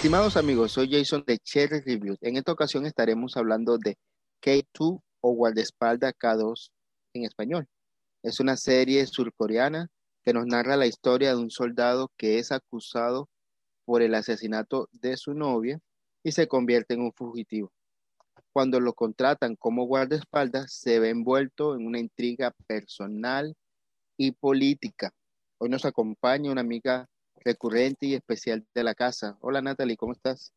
Estimados amigos, soy Jason de Cherry Reviews. En esta ocasión estaremos hablando de K2 o Guardaespaldas K2 en español. Es una serie surcoreana que nos narra la historia de un soldado que es acusado por el asesinato de su novia y se convierte en un fugitivo. Cuando lo contratan como guardaespaldas, se ve envuelto en una intriga personal y política. Hoy nos acompaña una amiga recurrente y especial de la casa. Hola Natalie, ¿cómo estás?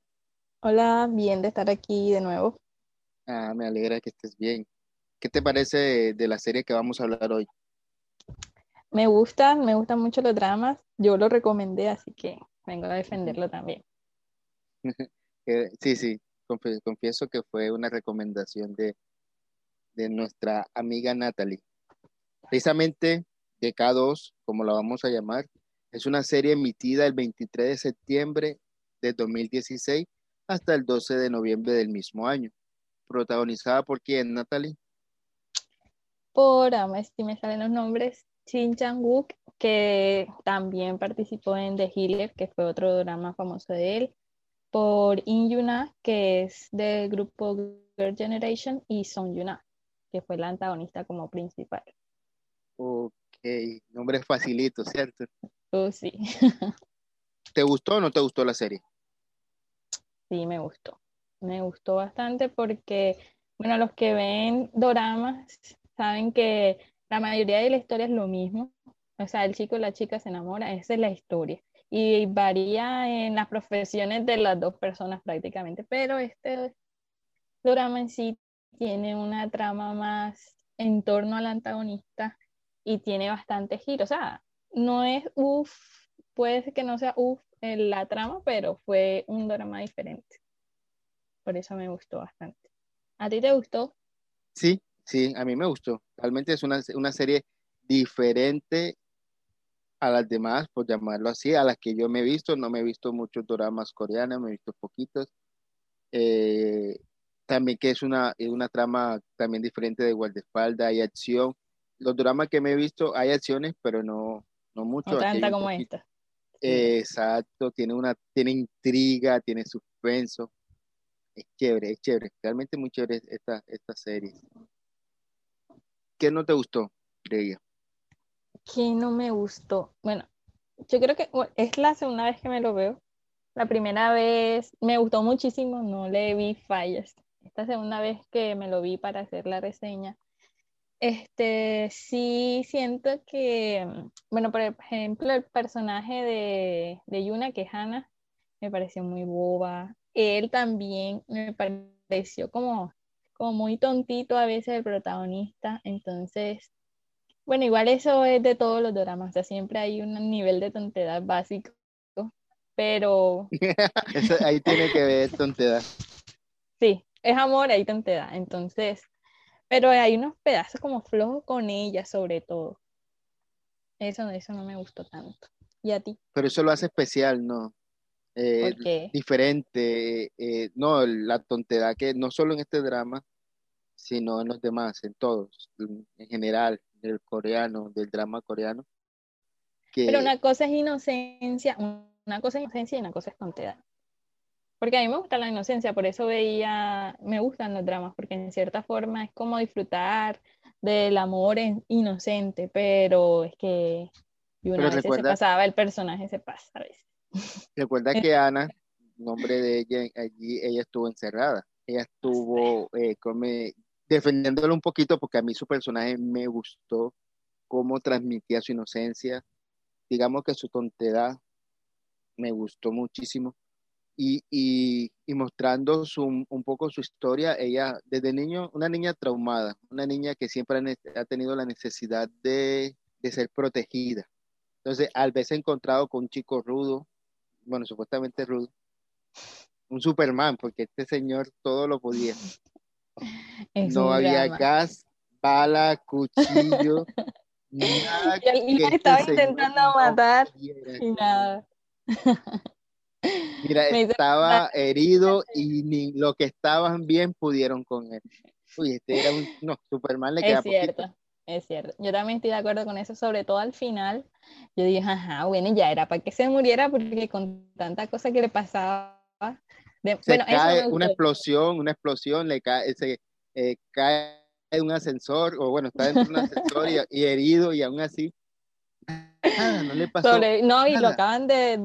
Hola, bien de estar aquí de nuevo. Ah, me alegra que estés bien. ¿Qué te parece de, la serie que vamos a hablar hoy? Me gustan, me gustan mucho los dramas. Yo lo recomendé, así que vengo a defenderlo también. sí, sí, confieso que fue una recomendación de, de nuestra amiga Natalie. Precisamente de K2, como la vamos a llamar, es una serie emitida el 23 de septiembre de 2016 hasta el 12 de noviembre del mismo año. Protagonizada por quién, Natalie? Por, a si me salen los nombres, Shin Chang-wook, que también participó en The Healer, que fue otro drama famoso de él. Por In Yuna, que es del grupo Girl Generation, y Song Yuna, que fue la antagonista como principal. Ok, nombre facilito, ¿cierto? Oh, sí. ¿Te gustó o no te gustó la serie? Sí, me gustó. Me gustó bastante porque, bueno, los que ven doramas saben que la mayoría de la historia es lo mismo. O sea, el chico y la chica se enamoran, esa es la historia. Y varía en las profesiones de las dos personas prácticamente, pero este drama en sí tiene una trama más en torno al antagonista y tiene bastante giro. O sea, no es uff, puede que no sea uff en la trama, pero fue un drama diferente. Por eso me gustó bastante. ¿A ti te gustó? Sí, sí, a mí me gustó. Realmente es una, serie diferente a las demás, por llamarlo así, a las que yo me he visto. No me he visto muchos dramas coreanos, me he visto poquitos. Eh, también que es una, una trama también diferente de guardaespaldas, hay acción. Los dramas que me he visto hay acciones, pero no, no mucho. No tanta como esta. exacto, tiene una, tiene intriga, tiene suspenso. Es chévere, es chévere, realmente muy chévere esta, esta serie. ¿Qué no te gustó de ella? ¿Qué no me gustó? Bueno, yo creo que es la segunda vez que me lo veo. La primera vez me gustó muchísimo, no le vi fallas. Esta segunda vez que me lo vi para hacer la reseña, este, sí siento que, mm, bueno, por ejemplo, el personaje de, de Yuna, que es Hannah, me pareció muy boba. Él también me pareció como, como muy tontito a veces el protagonista. Entonces, bueno, igual eso es de todos los dramas, o sea, siempre hay un nivel de tontedad básico, pero... ahí tiene que ver tontedad. Sí, es amor, hay tontedad. Entonces, pero hay unos pedazos como flojos con ella, sobre todo. Eso, eso no me gustó tanto. ¿Y a ti? Pero eso lo hace especial, ¿no? Eh, diferente. Eh, no, la tontedad que no solo en este drama, sino en los demás, en todos, en general, del coreano, del drama coreano. Pero una cosa es inocencia, una cosa es inocencia y una cosa es tontedad. Porque a mí me gusta la inocencia, por eso veía, me gustan los dramas, porque en cierta forma es como disfrutar del amor inocente, pero es que y una vez se pasaba, el personaje se pasa a veces. Recuerda que Ana, nombre de ella, allí ella estuvo encerrada. Ella estuvo eh, defendiéndolo un poquito porque a mí su personaje me gustó cómo transmitía su inocencia. Digamos que su tontedad me gustó muchísimo y, mostrando un poco su historia, ella desde niño, una niña traumada, una niña que siempre ha tenido la necesidad de, ser protegida. Entonces, al verse encontrado con un chico rudo, bueno, supuestamente rudo, un Superman, porque este señor todo lo podía. no había gas, bala, cuchillo, nada. Y él este estaba intentando matar y nada. Mira, estaba herido y ni lo que estaban bien pudieron con él. Uy, este era un. No, Superman le queda Es cierto, es cierto. Yo también estoy de acuerdo con eso, sobre todo al final. Yo dije, ajá, bueno, ya era para que se muriera, porque con tanta cosa que le pasaba se cae una explosión, una explosión, le cae, se eh, cae un ascensor, o bueno, está dentro de un ascensor y, herido, y aún así no le pasó. no, y lo acaban de,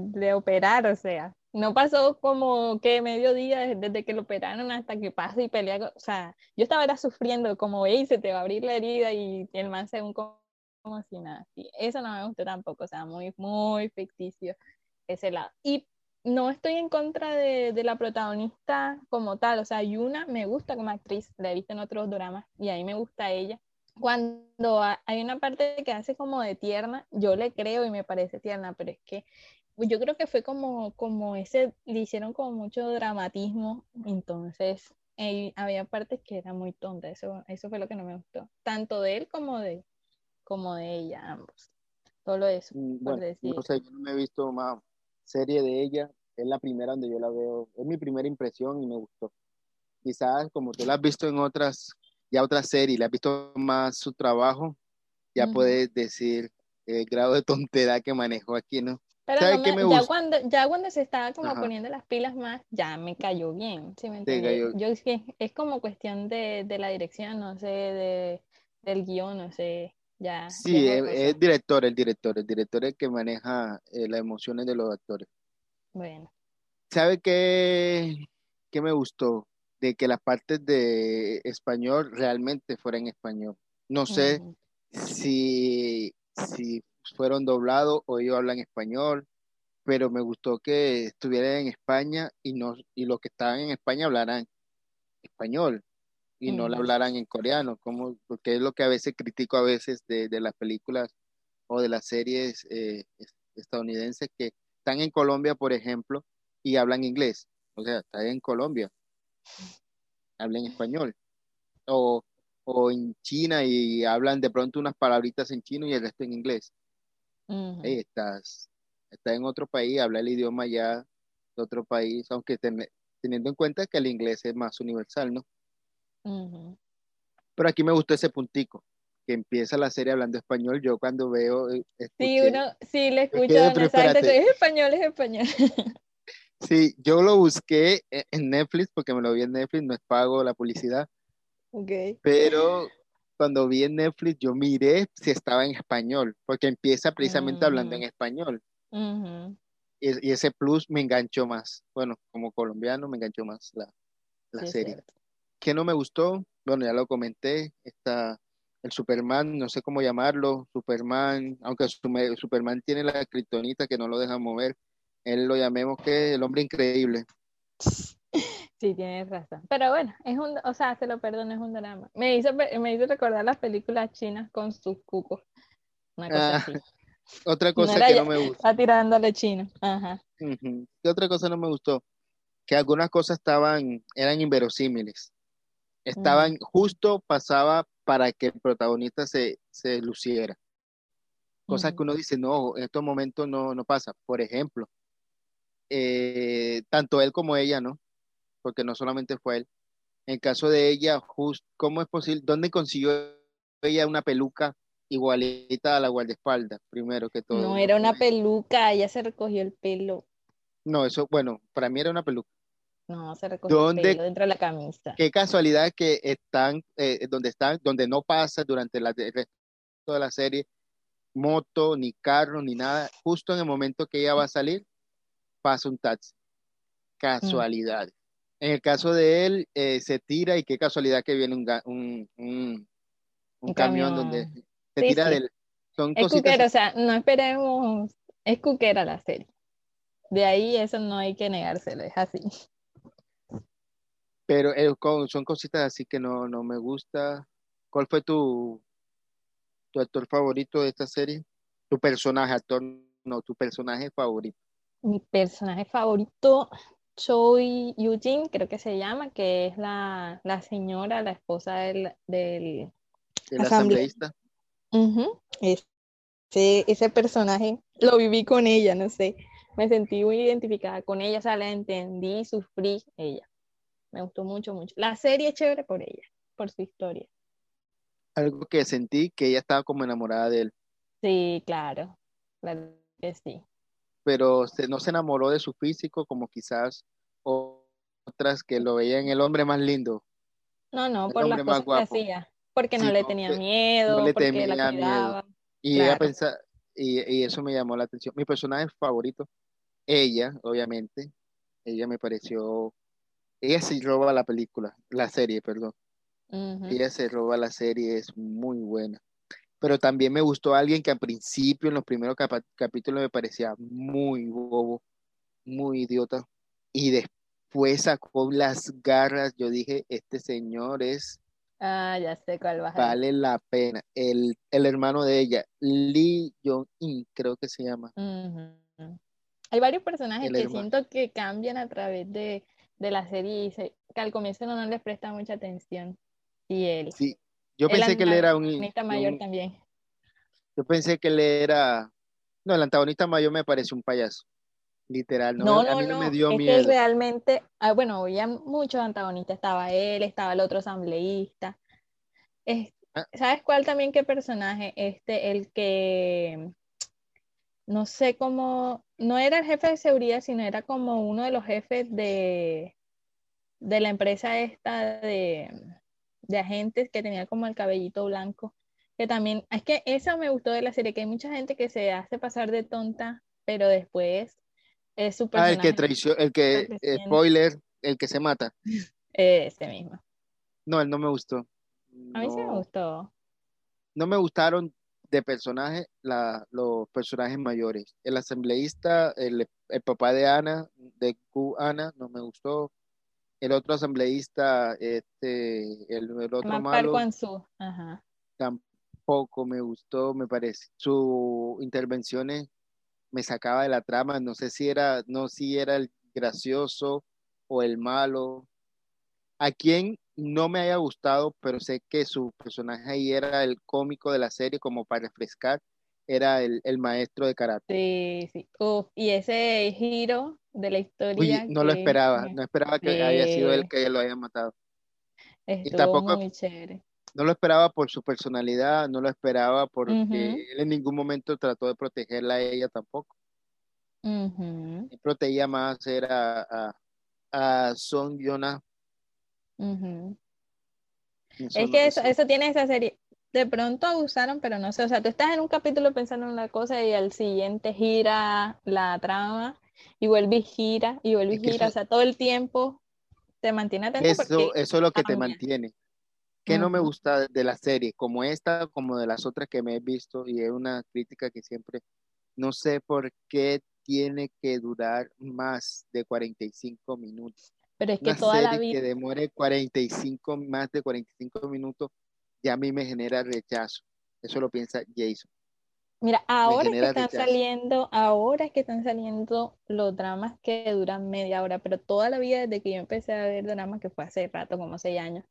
de, operar, o sea, no pasó como que medio día desde que lo operaron hasta que pasa y pelea. O sea, yo estaba era sufriendo, como veis, se te va a abrir la herida y el man se un como, como si nada. Y eso no me gustó tampoco, o sea, muy, muy ficticio ese lado. Y no estoy en contra de, de, la protagonista como tal, o sea, Yuna me gusta como actriz, la he visto en otros dramas y ahí me gusta ella. Cuando hay una parte que hace como de tierna, yo le creo y me parece tierna, pero es que yo creo que fue como, como ese, le hicieron como mucho dramatismo, entonces eh, había partes que eran muy tontas, eso, eso fue lo que no me gustó, tanto de él como de, como de ella, ambos. Todo eso, mm, por decir. No sé, yo no me he visto más serie de ella, es la primera donde yo la veo, es mi primera impresión y me gustó. Quizás como tú la has visto en otras, ya otras series, la has visto más su trabajo, ya puedes decir el grado de tontería que manejó aquí, ¿no? Pero ya, cuando, ya cuando se estaba como poniendo las pilas más, ya me cayó bien, ¿sí me Yo es que es como cuestión de, de la dirección, no sé, de, del guion, no sé, ya. Sí, es, director, el director, el director es el que maneja eh, las emociones de los actores. Bueno. ¿Sabe qué, qué me gustó? De que las partes de español realmente fueran en español. No sé si, si fueron doblados o ellos hablan español, pero me gustó que estuvieran en España y, no, y los que estaban en España hablaran español y no la hablaran en coreano, como, porque es lo que a veces critico a veces de, las películas o de las series eh, estadounidenses que están en Colombia, por ejemplo, y hablan inglés. O sea, están en Colombia, hablan español. O, o en China y hablan de pronto unas palabritas en chino y el resto en inglés. estás, estás en otro país, habla el idioma ya de otro país, aunque teniendo en cuenta que el inglés es más universal, ¿no? Pero aquí me gustó ese puntico, que empieza la serie hablando español. Yo cuando veo. Eh, sí, uno, sí, le escucha es español, es español. Sí, yo lo busqué e, en Netflix porque me lo vi en Netflix, no es pago la publicidad. Okay. Pero cuando vi en Netflix, yo miré si estaba en español, porque empieza precisamente hablando en mm. español. y, ese plus me enganchó más. Bueno, como colombiano me enganchó más la, la serie. ¿Qué no me gustó? Bueno, ya lo comenté, está el Superman, no sé cómo llamarlo, Superman, aunque Superman tiene la criptonita que no lo deja mover, él lo llamemos que el hombre increíble. Sí, tienes razón. Pero bueno, es un, o sea, se lo perdono, es un drama. Me hizo, me hizo recordar las películas chinas con sus cucos. Una cosa ah, Otra cosa que no me gusta. Está tirándole chino. Ajá. ¿Qué otra cosa no me gustó? Que algunas cosas estaban, eran inverosímiles estaban justo pasaba para que el protagonista se, se luciera. Cosa que uno dice, no, en estos momentos no, no pasa. Por ejemplo, eh, tanto él como ella, ¿no? Porque no solamente fue él. En caso de ella, just, ¿cómo es posible? ¿Dónde consiguió ella una peluca igualita a la guardaespaldas, primero que todo? No, era una peluca, ella se recogió el pelo. No, eso, bueno, para mí era una peluca. No, se recoge dentro de la camisa. Qué casualidad que están eh, donde están, donde no pasa durante la, el resto de la serie moto, ni carro, ni nada. Justo en el momento que ella va a salir, pasa un taxi. Casualidad. En el caso de él, eh, se tira y qué casualidad que viene un, un, un, camión, donde se tira del... Son es cuquera, o sea, no esperemos, es cuquera la serie. De ahí eso no hay que negárselo, es así. Pero eh, son cositas así que no, no me gusta. ¿Cuál fue tu, tu actor favorito de esta serie? Tu personaje, actor, no, tu personaje favorito. Mi personaje favorito, Choi Eugene, creo que se llama, que es la, señora, la esposa del, del asambleísta. ese, ese personaje lo viví con ella, no sé. Me sentí muy identificada con ella, o sea, la entendí, sufrí ella. Me gustó mucho, mucho. La serie es chévere por ella, por su historia. Algo que sentí que ella estaba como enamorada de él. Sí, claro, claro que sí. Pero no se enamoró de su físico como quizás otras que lo veían el hombre más lindo. No, no, por las cosas que hacía, porque no le tenía miedo, no le porque tenía la cuidaba. Miedo. Y ella pensaba, y, y, eso me llamó la atención. Mi personaje favorito, ella, obviamente, ella me pareció, ella se roba la película, la serie, perdón. Ella se roba la serie, es muy buena. Pero también me gustó alguien que al principio, en los primeros capítulos, me parecía muy bobo, muy idiota. Y después sacó las garras. Yo dije, este señor es Ah, ya sé cuál va. Vale la pena. El, hermano de ella, Lee Jong-in, creo que se llama. Hay varios personajes que siento que cambian a través de, la serie y que al comienzo no, les presta mucha atención. Y él. Sí, yo pensé que él era un. Antagonista mayor también. Yo pensé que él era. No, el antagonista mayor me parece un payaso. Literal, no, a mí no, me dio miedo. Que realmente, ah, bueno, había muchos antagonistas, estaba él, estaba el otro asambleísta. Ah. ¿Sabes cuál también qué personaje? Este, el que no sé cómo, no era el jefe de seguridad, sino era como uno de los jefes de, de la empresa esta de, de agentes que tenía como el cabellito blanco. Que también, es que eso me gustó de la serie, que hay mucha gente que se hace pasar de tonta, pero después es Ah, el que traicionó, el que, spoiler, el que se mata. Ese mismo. No, él no me gustó. A mí sí me gustó. No me gustaron de personajes los personajes mayores. El asambleísta, el, papá de Ana, de Q Ana, no me gustó. El otro asambleísta, este, el, otro malo. Tampoco me gustó, me parece. Sus intervenciones me sacaba de la trama, no sé si era, no si era el gracioso o el malo. A quien no me haya gustado, pero sé que su personaje ahí era el cómico de la serie, como para refrescar, era el, maestro de karate. Sí, sí. y ese giro de la historia. no lo esperaba, no esperaba que haya sido él que lo haya matado. y tampoco, muy chévere no lo esperaba por su personalidad, no lo esperaba porque él en ningún momento trató de protegerla a ella tampoco. Él protegía más era a, a Son Yona. Es que eso, eso tiene esa serie. De pronto abusaron, pero no sé. O sea, tú estás en un capítulo pensando en una cosa y al siguiente gira la trama y vuelve y gira y vuelve y gira. O sea, todo el tiempo te mantiene atento. Eso, eso es lo que te mantiene. ¿Qué no me gusta de la serie? Como esta, como de las otras que me he visto, y es una crítica que siempre, no sé por qué tiene que durar más de 45 minutos. Pero es que toda la vida... que demore 45, más de 45 minutos, ya a mí me genera rechazo. Eso lo piensa Jason. Mira, ahora que están saliendo, ahora que están saliendo los dramas que duran media hora, pero toda la vida desde que yo empecé a ver dramas, que fue hace rato, como seis años,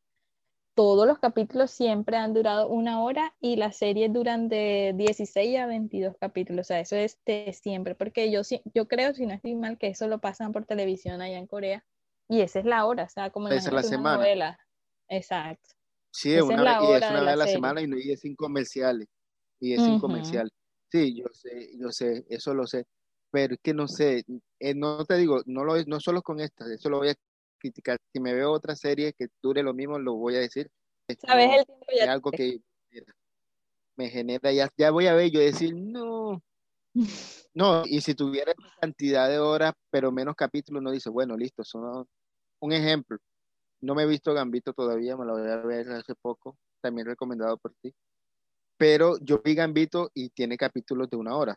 todos los capítulos siempre han durado una hora y las series duran de 16 a 22 capítulos. O sea, eso es de siempre, porque yo, yo creo, si no estoy mal, que eso lo pasan por televisión allá en Corea y esa es la hora, o sea, como en la, semana. novela. Exacto. Sí, es una, y es una vez a la semana y, es sin comerciales. Y es sin comercial. Sí, yo sé, yo sé, eso lo sé. Pero es que no sé, eh, no te digo, no lo no solo con esta, eso lo voy a criticar. Si me veo otra serie que dure lo mismo, lo voy a decir. ¿Sabes el tiempo ya? Es algo que me genera, ya, ya voy a ver, yo decir, no. No, y si tuviera cantidad de horas, pero menos capítulos, no dice, bueno, listo, son un ejemplo. No me he visto Gambito todavía, me lo voy a ver hace poco, también recomendado por ti. Pero yo vi Gambito y tiene capítulos de una hora,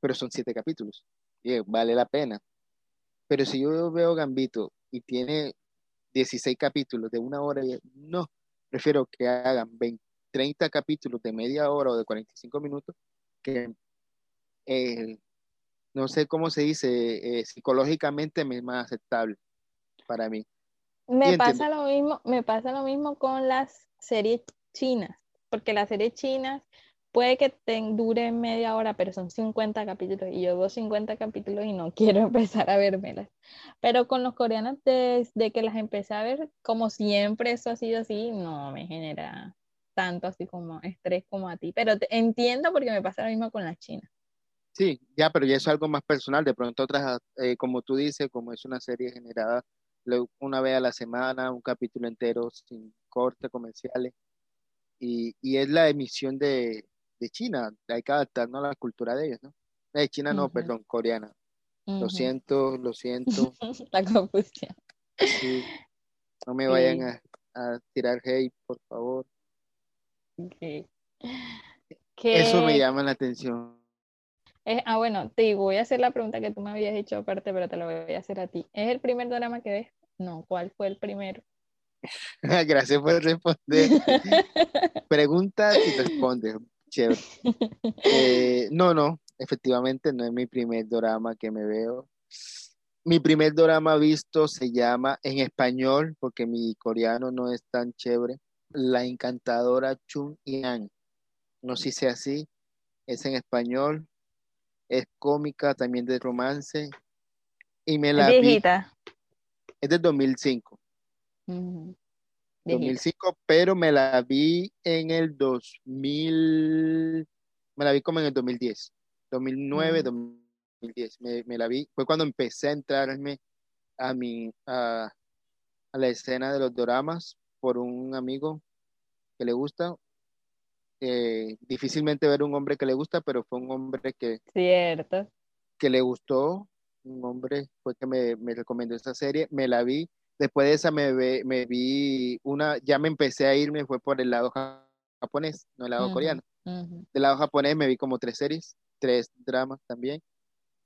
pero son siete capítulos. Y vale la pena. Pero si yo veo Gambito y tiene 16 capítulos de una hora, no, prefiero que hagan 20, 30 capítulos de media hora o de 45 minutos que eh, no sé cómo se dice, eh, psicológicamente es más aceptable para mí. Me pasa lo mismo, me pasa lo mismo con las series chinas, porque las series chinas puede que te dure media hora, pero son 50 capítulos y yo veo 50 capítulos y no quiero empezar a vermelas. Pero con los coreanos, desde que las empecé a ver, como siempre eso ha sido así, no me genera tanto así como estrés como a ti. Pero entiendo porque me pasa lo mismo con las chinas. Sí, ya, pero ya es algo más personal. De pronto otras, eh, como tú dices, como es una serie generada una vez a la semana, un capítulo entero sin corte comerciales. Y, y es la emisión de, de, China. Hay que adaptarnos a la cultura de ellos, ¿no? De China no, perdón, coreana. Lo siento, lo siento. la confusión. Sí. No me vayan a, a, tirar hate, por favor. Okay. Eso me llama la atención. ah, bueno, te voy a hacer la pregunta que tú me habías hecho aparte, pero te la voy a hacer a ti. ¿Es el primer drama que ves? No, ¿cuál fue el primero? Gracias por responder. Pregunta y responde. Chévere. Eh, no, no, efectivamente no es mi primer drama que me veo. Mi primer drama visto se llama en español, porque mi coreano no es tan chévere, La encantadora Chun Yang. No sé si sea así, es en español, es cómica, también de romance. Y me la viejita. Es del 2005. 2005, pero me la vi en el 2000, me la vi como en el 2010, 2009, 2010, me, me, la vi, fue cuando empecé a entrarme a mi, a, a, la escena de los dramas por un amigo que le gusta, eh, difícilmente ver un hombre que le gusta, pero fue un hombre que... Cierto. Que le gustó, un hombre fue que me, me recomendó esta serie, me la vi, después de esa me, me vi una, ya me empecé a irme, fue por el lado japonés, no el lado coreano. Del lado japonés me vi como tres series, tres dramas también,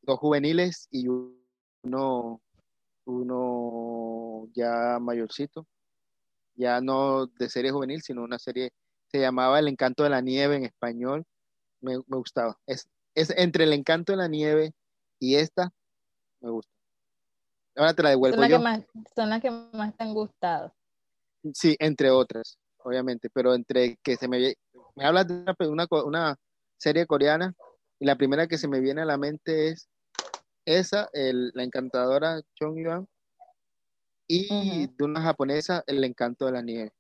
dos juveniles y uno, uno ya mayorcito, ya no de serie juvenil, sino una serie se llamaba El Encanto de la Nieve en español, me, gustaba. Es, es, entre El Encanto de la Nieve y esta, me gusta. Ahora te la devuelvo son las yo. Que más, son las que más te han gustado. Sí, entre otras, obviamente, pero entre que se me... Me hablas de una, una, serie coreana y la primera que se me viene a la mente es esa, el, la encantadora Chong Yuan, y de una japonesa, El encanto de la nieve.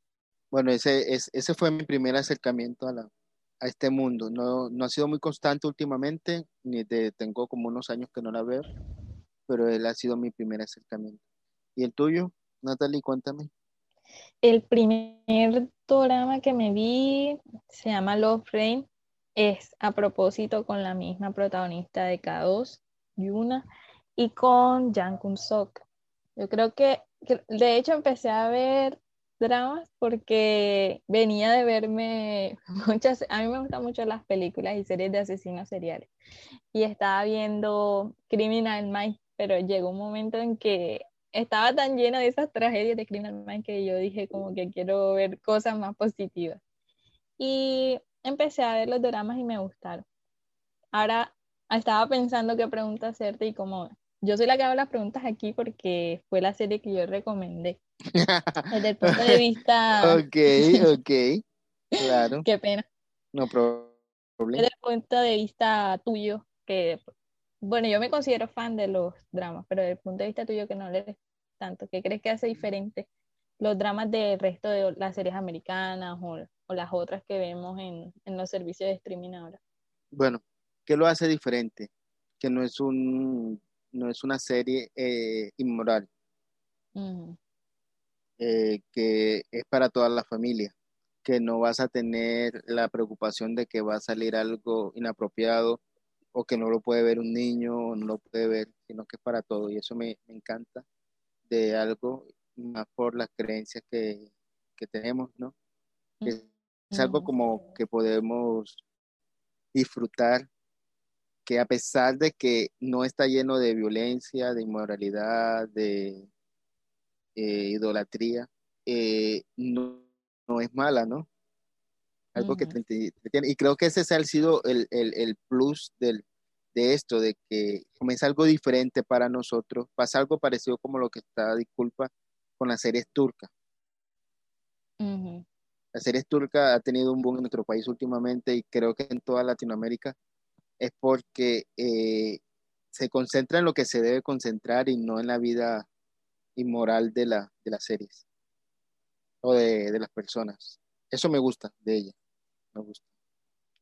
Bueno, ese, es, ese fue mi primer acercamiento a, la, a este mundo. No, no ha sido muy constante últimamente, ni de, tengo como unos años que no la veo, pero él ha sido mi primer acercamiento. ¿Y el tuyo, Natalie? Cuéntame. El primer drama que me vi se llama Love Rain. Es a propósito con la misma protagonista de K2, Yuna, y con Jang Kun Sok. Yo creo que, de hecho, empecé a ver dramas porque venía de verme muchas, a mí me gustan mucho las películas y series de asesinos seriales y estaba viendo Criminal Minds, pero llegó un momento en que estaba tan llena de esas tragedias de Criminal Minds que yo dije como que quiero ver cosas más positivas y empecé a ver los dramas y me gustaron. Ahora estaba pensando qué pregunta hacerte y como yo soy la que hago las preguntas aquí porque fue la serie que yo recomendé. Desde el punto de vista. ok, ok. Claro. Qué pena. No problema. Desde el punto de vista tuyo, que. Bueno, yo me considero fan de los dramas, pero desde el punto de vista tuyo que no lees tanto, ¿qué crees que hace diferente los dramas del resto de las series americanas o, o las otras que vemos en, en, los servicios de streaming ahora? Bueno, ¿qué lo hace diferente? Que no es un no es una serie eh, inmoral. Eh, que es para toda la familia, que no vas a tener la preocupación de que va a salir algo inapropiado o que no lo puede ver un niño o no lo puede ver, sino que es para todo. Y eso me, encanta de algo más por las creencias que, tenemos, ¿no? Es, algo como que podemos disfrutar, que a pesar de que no está lleno de violencia, de inmoralidad, de eh, idolatría, eh, no, no, es mala, ¿no? Algo que te, Y creo que ese ha sido el, el, el plus del, de esto, de que comienza algo diferente para nosotros. Pasa algo parecido como lo que está, disculpa, con las series turcas. La serie turca ha tenido un boom en nuestro país últimamente y creo que en toda Latinoamérica es porque eh, se concentra en lo que se debe concentrar y no en la vida moral de, la, de las series o de, las personas. Eso me gusta de ella. Me gusta.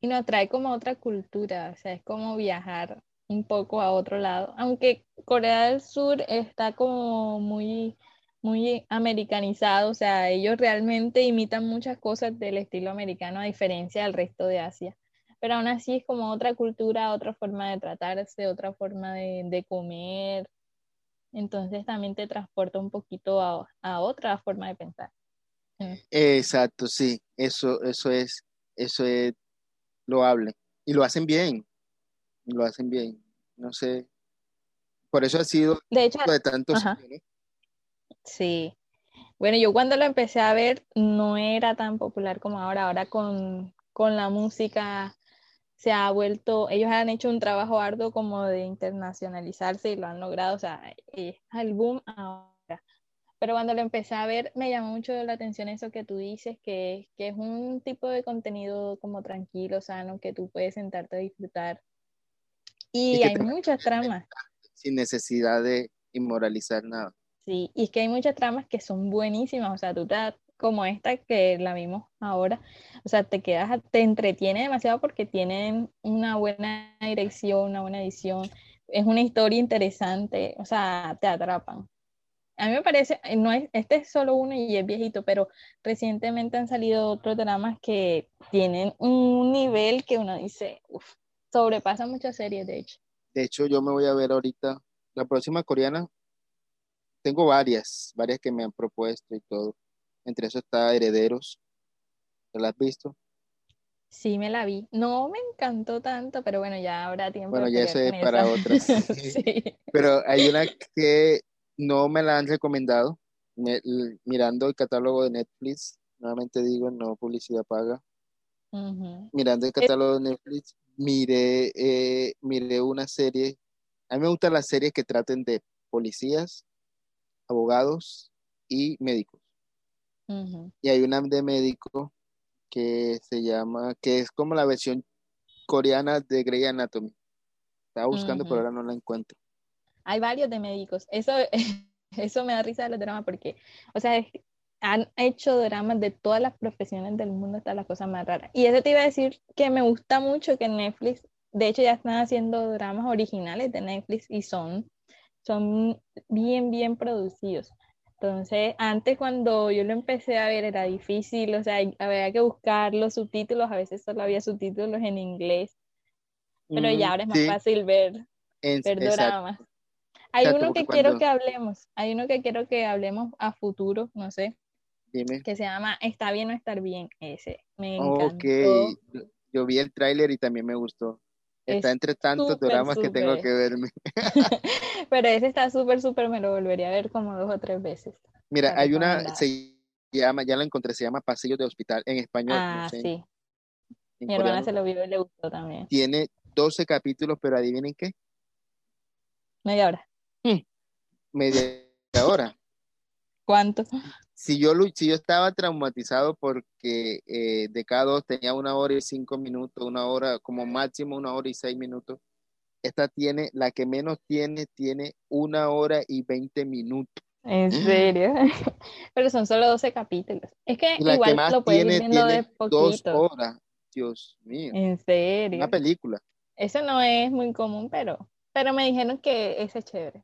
y nos trae como otra cultura, o sea, es como viajar un poco a otro lado, aunque Corea del Sur está como muy muy americanizado, o sea, ellos realmente imitan muchas cosas del estilo americano a diferencia del resto de Asia, pero aún así es como otra cultura, otra forma de tratarse, otra forma de, comer, entonces también te transporta un poquito a, a otra forma de pensar. Exacto, sí, eso, eso es, eso es loable. Y lo hacen bien, lo hacen bien. No sé. Por eso ha sido de hecho de tantos años, Sí. Bueno, yo cuando lo empecé a ver no era tan popular como ahora. Ahora con, con la música se ha vuelto, ellos han hecho un trabajo arduo como de internacionalizarse y lo han logrado. O sea, es el boom ahora. Pero cuando lo empecé a ver, me llamó mucho la atención eso que tú dices, que, que es un tipo de contenido como tranquilo, sano, que tú puedes sentarte a disfrutar. Y, hay muchas tramas. Sin necesidad de inmoralizar nada. Sí, y es que hay muchas tramas que son buenísimas, o sea, tú te, como esta que la vimos ahora, o sea, te quedas, te entretiene demasiado porque tienen una buena dirección, una buena edición, es una historia interesante, o sea, te atrapan. A mí me parece, eh, no es, este es solo uno y es viejito, pero recientemente han salido otros dramas que tienen un nivel que uno dice, uff, sobrepasa muchas series, de hecho. De hecho, yo me voy a ver ahorita, la próxima coreana, tengo varias, varias que me han propuesto y todo. Entre eso está Herederos. ¿Te la has visto? Sí, me la vi. No me encantó tanto, pero bueno, ya habrá tiempo. Bueno, ya eso es para otras. sí. Pero hay una que no me la han recomendado. mirando el catálogo de Netflix, nuevamente digo, no publicidad paga. Mirando el catálogo de Netflix, miré, eh, miré una serie. A mí me gustan las series que traten de policías, abogados y médicos. Y hay una de médico que se llama, que es como la versión coreana de Grey Anatomy. Estaba buscando, pero ahora no la encuentro hay varios de médicos. Eso, eso me da risa de los dramas porque, o sea, han hecho dramas de todas las profesiones del mundo hasta las cosas más raras. Y eso te iba a decir que me gusta mucho que Netflix, de hecho ya están haciendo dramas originales de Netflix y son, son bien, bien producidos. Entonces, antes cuando yo lo empecé a ver era difícil, o sea, había que buscar los subtítulos, a veces solo había subtítulos en inglés, pero ya mm, ahora es más fácil ver, ver dramas. Hay uno que quiero que hablemos, hay uno que quiero que hablemos a futuro, no sé. Dime. Que se llama Está bien o estar bien, ese. Me encantó. Ok, yo vi el tráiler y también me gustó. Está entre tantos dramas que tengo que verme. Pero ese está súper, súper, me lo volvería a ver como dos o tres veces. Mira, hay una, se llama, ya la encontré, se llama Pasillos de Hospital, en español. Ah, sí. Mi hermana se lo vio y le gustó también. Tiene 12 capítulos, pero adivinen qué. Media hora. Hmm. media hora. ¿Cuánto? Si yo, si yo estaba traumatizado porque eh, de cada dos tenía una hora y cinco minutos, una hora, como máximo una hora y seis minutos, esta tiene, la que menos tiene, tiene una hora y veinte minutos. ¿En serio? Pero son solo 12 capítulos. Es que igual lo puedes ir viendo de poquito. Dos horas. Dios mío. ¿En serio? Una película. Eso no es muy común, pero pero me dijeron que ese es chévere.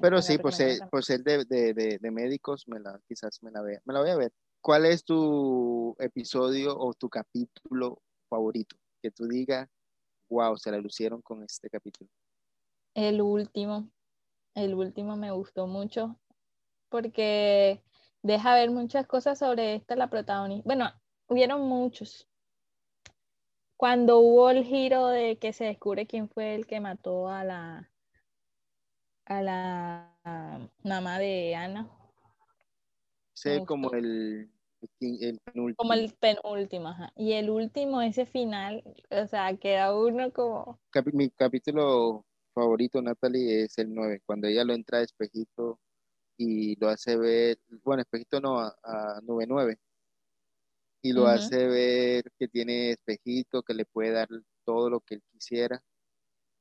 Pero sí, por ser, por ser de, de, de, médicos, me la, quizás me la vea. Me la voy a ver. ¿Cuál es tu episodio o tu capítulo favorito? Que tú digas, wow, se la lucieron con este capítulo. El último. El último me gustó mucho porque deja ver muchas cosas sobre esta, la protagonista. Bueno, hubieron muchos, cuando hubo el giro de que se descubre quién fue el que mató a la a la mamá de Ana. Sí, como el, el, penúltimo. Como el penúltimo, ajá. Y el último, ese final, o sea, queda uno como... mi capítulo favorito, Natalie, es el 9, cuando ella lo entra a espejito y lo hace ver, bueno, espejito no, a, a nube 9, y lo hace ver que tiene espejito, que le puede dar todo lo que él quisiera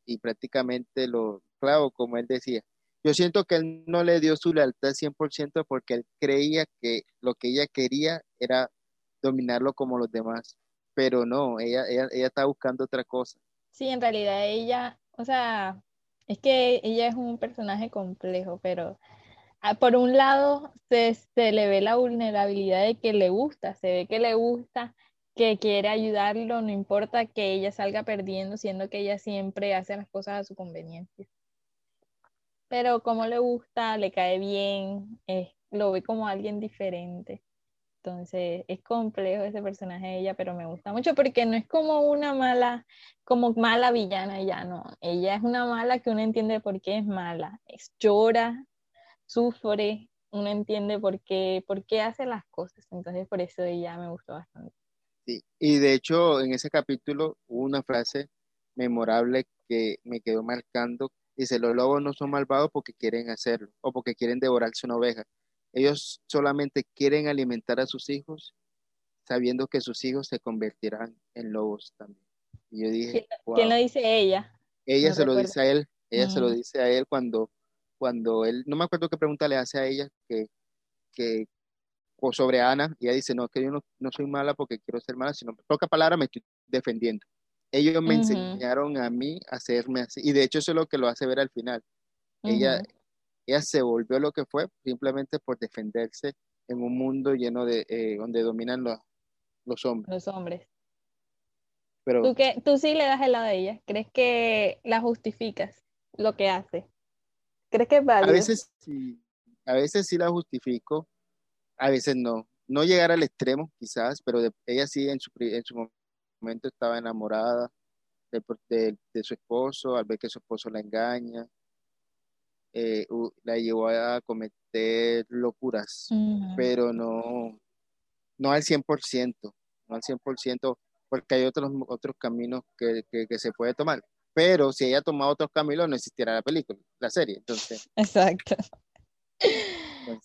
y prácticamente lo, claro, como él decía, yo siento que él no le dio su lealtad 100% porque él creía que lo que ella quería era dominarlo como los demás. pero no, ella, ella, ella está buscando otra cosa. Sí, en realidad ella, o sea, es que ella es un personaje complejo, pero por un lado se, se, le ve la vulnerabilidad de que le gusta, se ve que le gusta, que quiere ayudarlo, no importa que ella salga perdiendo, siendo que ella siempre hace las cosas a su conveniencia. Pero como le gusta, le cae bien, lo ve como alguien diferente. Entonces es complejo ese personaje de ella, pero me gusta mucho porque no es como una mala, como mala villana ya, no. Ella es una mala que uno entiende por qué es mala. Es, llora, sufre, uno entiende por qué, por qué hace las cosas. Entonces por eso ella me gustó bastante. Sí. Y de hecho en ese capítulo hubo una frase memorable que me quedó marcando. Dice, los lobos no son malvados porque quieren hacerlo o porque quieren devorarse una oveja ellos solamente quieren alimentar a sus hijos sabiendo que sus hijos se convertirán en lobos también. Y yo dije, ¿quién, lo dice ella? Ella se lo dice a él, ella se lo dice a él cuando, cuando él, no me acuerdo qué pregunta le hace a ella, que, que o sobre Ana, y ella dice, no, que yo no, soy mala porque quiero ser mala, sino, poca palabra me estoy defendiendo. Ellos me enseñaron a mí a hacerme así, y de hecho eso es lo que lo hace ver al final. Ella, ella se volvió lo que fue simplemente por defenderse en un mundo lleno de, eh, donde dominan los, los hombres. Los hombres. Pero, ¿Tú, que, tú sí le das el lado de ella. ¿Crees que la justificas lo que hace? ¿Crees que es válido? A veces sí, a veces sí la justifico, a veces no. No llegar al extremo, quizás, pero ella sí en su, en su momento estaba enamorada de, de, su esposo, al ver que su esposo la engaña, eh, la llevó a cometer locuras, pero no, no al 100%, no al 100%, porque hay otros, otros caminos que, que, se puede tomar. Pero si ella tomado otros caminos, no existiera la película, la serie. Entonces. Exacto.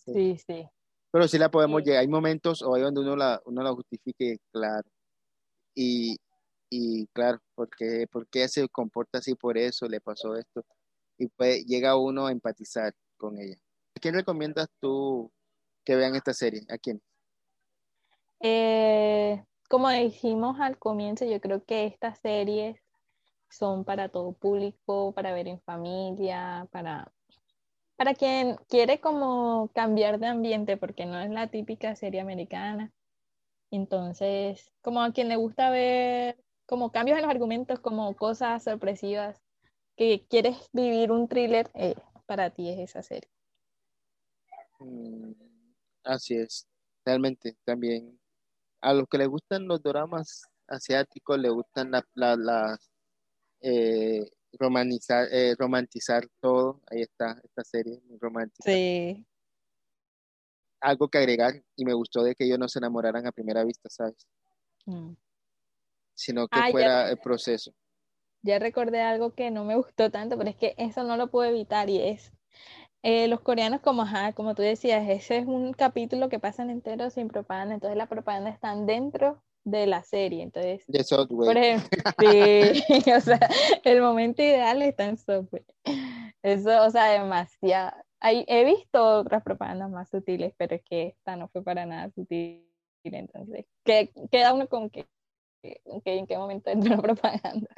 sí, sí. Pero sí la podemos llegar. Hay momentos o hay donde uno la, uno la justifique, claro. Y, y claro, porque, porque se comporta así por eso, le pasó esto y pues llega uno a empatizar con ella. ¿A quién recomiendas tú que vean esta serie? ¿A quién? Eh, como dijimos al comienzo, yo creo que estas series son para todo público, para ver en familia, para, para quien quiere como cambiar de ambiente, porque no es la típica serie americana. Entonces, como a quien le gusta ver como cambios en los argumentos, como cosas sorpresivas, que quieres vivir un thriller, eh, para ti es esa serie. Mm, así es, realmente también. A los que les gustan los dramas asiáticos, les gustan las la, eh, romantizar, eh, romantizar todo. Ahí está esta serie romántica. Sí. Algo que agregar y me gustó de que ellos no se enamoraran a primera vista, ¿sabes? Mm. Sino que ah, fuera el proceso ya recordé algo que no me gustó tanto, pero es que eso no lo puedo evitar y es eh, los coreanos como, ajá, como tú decías, ese es un capítulo que pasan entero sin propaganda, entonces la propaganda está dentro de la serie, entonces, por ejemplo, sí, o sea, el momento ideal está en software. Eso, o sea, demasiado. Hay, he visto otras propagandas más sutiles, pero es que esta no fue para nada sutil, entonces, ¿qué, queda uno con que, en qué momento entra la propaganda?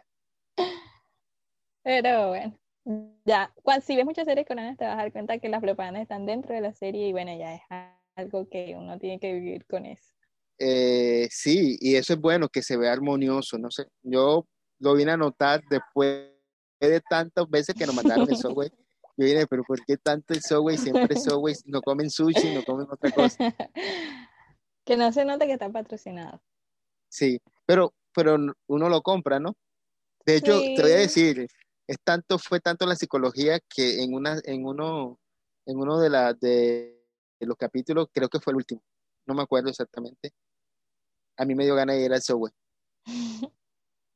Pero bueno, ya, cuando, si ves muchas series coreanas te vas a dar cuenta que las propagandas están dentro de la serie y bueno, ya es algo que uno tiene que vivir con eso. Eh, sí, y eso es bueno, que se vea armonioso, no sé, yo lo vine a notar después de tantas veces que nos mandaron el software. Yo vine, pero ¿por qué tanto el software? Siempre software, no comen sushi, no comen otra cosa. Que no se note que está patrocinado. Sí, pero, pero uno lo compra, ¿no? De hecho, te voy a decir, es tanto, fue tanto la psicología que en una, en uno, en uno de, la, de, los capítulos, creo que fue el último, no me acuerdo exactamente, a mí me dio ganas de ir al Subway.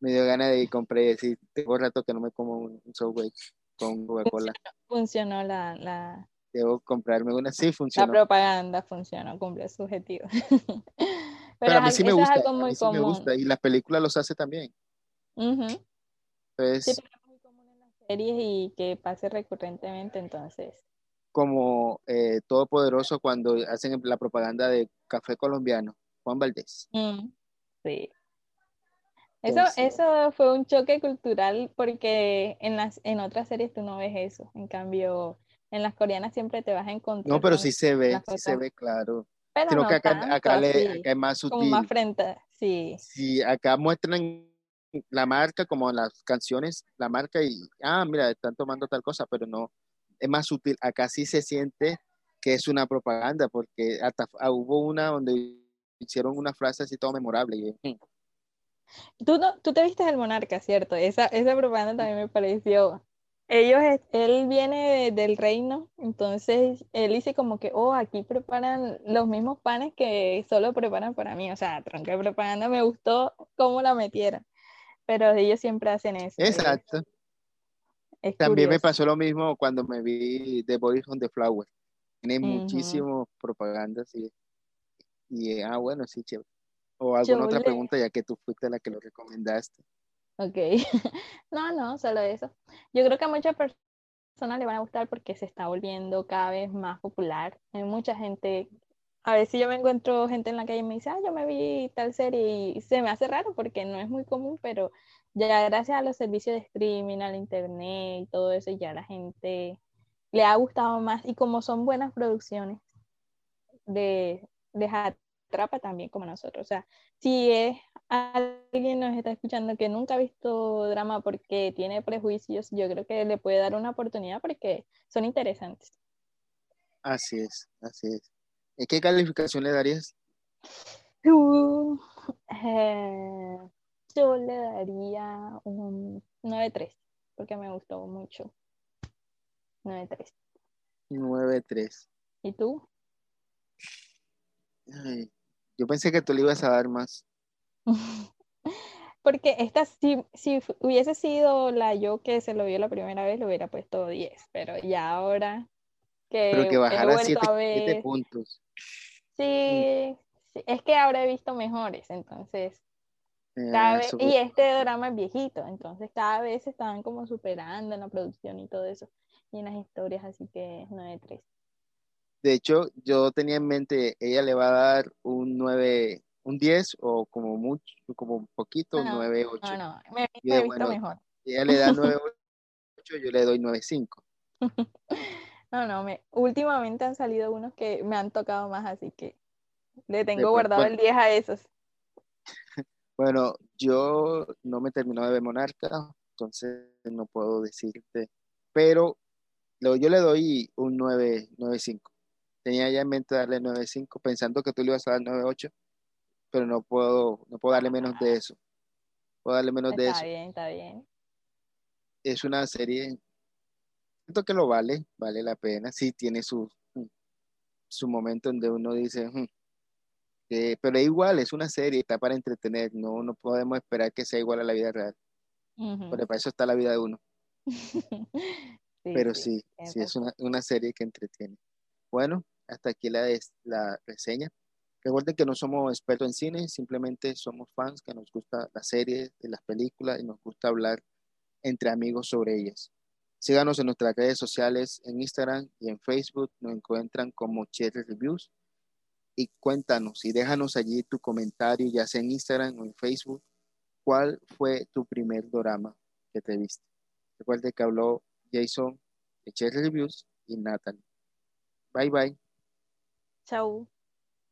me dio ganas de ir, compré, decir, tengo rato que no me como un, Subway con Coca-Cola. Funcionó, la, la... Debo comprarme una, sí, funcionó. La propaganda funcionó, cumple su objetivo. Pero, a mí sí me gusta, a mí sí me gusta, y las películas los hace también. Pues, sí, pero es muy común en las series y que pase recurrentemente, entonces. Como eh, Todopoderoso cuando hacen la propaganda de café colombiano, Juan Valdés. Mm, sí. Eso, eso fue un choque cultural porque en las en otras series tú no ves eso. En cambio, en las coreanas siempre te vas a encontrar. No, pero sí se ve, sí se ve claro. Pero que acá, acá, le, es más sutil. Como más frente, sí. Sí, acá muestran la marca como las canciones, la marca y, ah, mira, están tomando tal cosa, pero no, es más sutil. Acá sí se siente que es una propaganda, porque hasta ah, hubo una donde hicieron una frase así todo memorable. Y, mm". Tú, no, tú te viste el monarca, ¿cierto? Esa, esa propaganda también me pareció. Ellos, él viene del reino, entonces él dice como que, oh, aquí preparan los mismos panes que solo preparan para mí. O sea, tronca propaganda, me gustó cómo la metieron. Pero ellos siempre hacen eso. Exacto. También me pasó lo mismo cuando me vi The Boys on the Flower. Tiene muchísimas propagandas y, y, ah, bueno, sí, chévere. O alguna otra pregunta, ya que tú fuiste la que lo recomendaste. Ok. no, no, solo eso. Yo creo que a muchas personas le van a gustar porque se está volviendo cada vez más popular. Hay mucha gente, a veces yo me encuentro gente en la calle y me dice, ah, yo me vi tal serie y se me hace raro porque no es muy común, pero ya gracias a los servicios de streaming, al internet y todo eso, ya la gente le ha gustado más y como son buenas producciones de, de atrapa también como nosotros. O sea, si es alguien nos está escuchando que nunca ha visto drama porque tiene prejuicios, yo creo que le puede dar una oportunidad porque son interesantes. Así es, así es. ¿Y qué calificación le darías? Uh, eh, yo le daría un 9-3 porque me gustó mucho. 9-3. 9-3. ¿Y tú? Yo pensé que tú le ibas a dar más. Porque esta, si, si hubiese sido la yo que se lo vio la primera vez, le hubiera puesto 10, pero ya ahora que, pero que bajara 7 puntos. Sí, sí, es que ahora he visto mejores, entonces cada vez, y este drama es viejito, entonces cada vez se estaban como superando en la producción y todo eso, y en las historias, así que 9-3. De hecho, yo tenía en mente, ella le va a dar un 9, un 10 o como mucho, como un poquito, un 9, 8. No, no, me, he visto mejor. Ella le da 9, 8, yo le doy 9, 5. no, no, me, últimamente han salido unos que me han tocado más, así que le tengo guardado el 10 a esos. Bueno, yo no me terminó de ver Monarca, entonces no puedo decirte, pero yo le doy un 9, 9, 5 tenía ya en mente darle 9.5, pensando que tú le ibas a dar 9.8, pero no puedo, no puedo darle menos de eso. Puedo darle menos de eso. Está bien, está bien. Es una serie, siento que lo vale, vale la pena. Sí, tiene su, su momento donde uno dice, hmm, pero igual, es una serie, está para entretener, no, no podemos esperar que sea igual a la vida real. Porque para eso está la vida de uno. pero sí, sí, es una, una serie que entretiene. Bueno, hasta aquí la, la reseña. Recuerden que no somos expertos en cine, simplemente somos fans que nos gusta las series, las películas y nos gusta hablar entre amigos sobre ellas. Síganos en nuestras redes sociales, en Instagram y en Facebook, nos encuentran como Cherry Reviews. Y cuéntanos y déjanos allí tu comentario, ya sea en Instagram o en Facebook, cuál fue tu primer drama que te viste. Recuerden que habló Jason de Cherry Reviews y Natalie. Bye bye. Chao.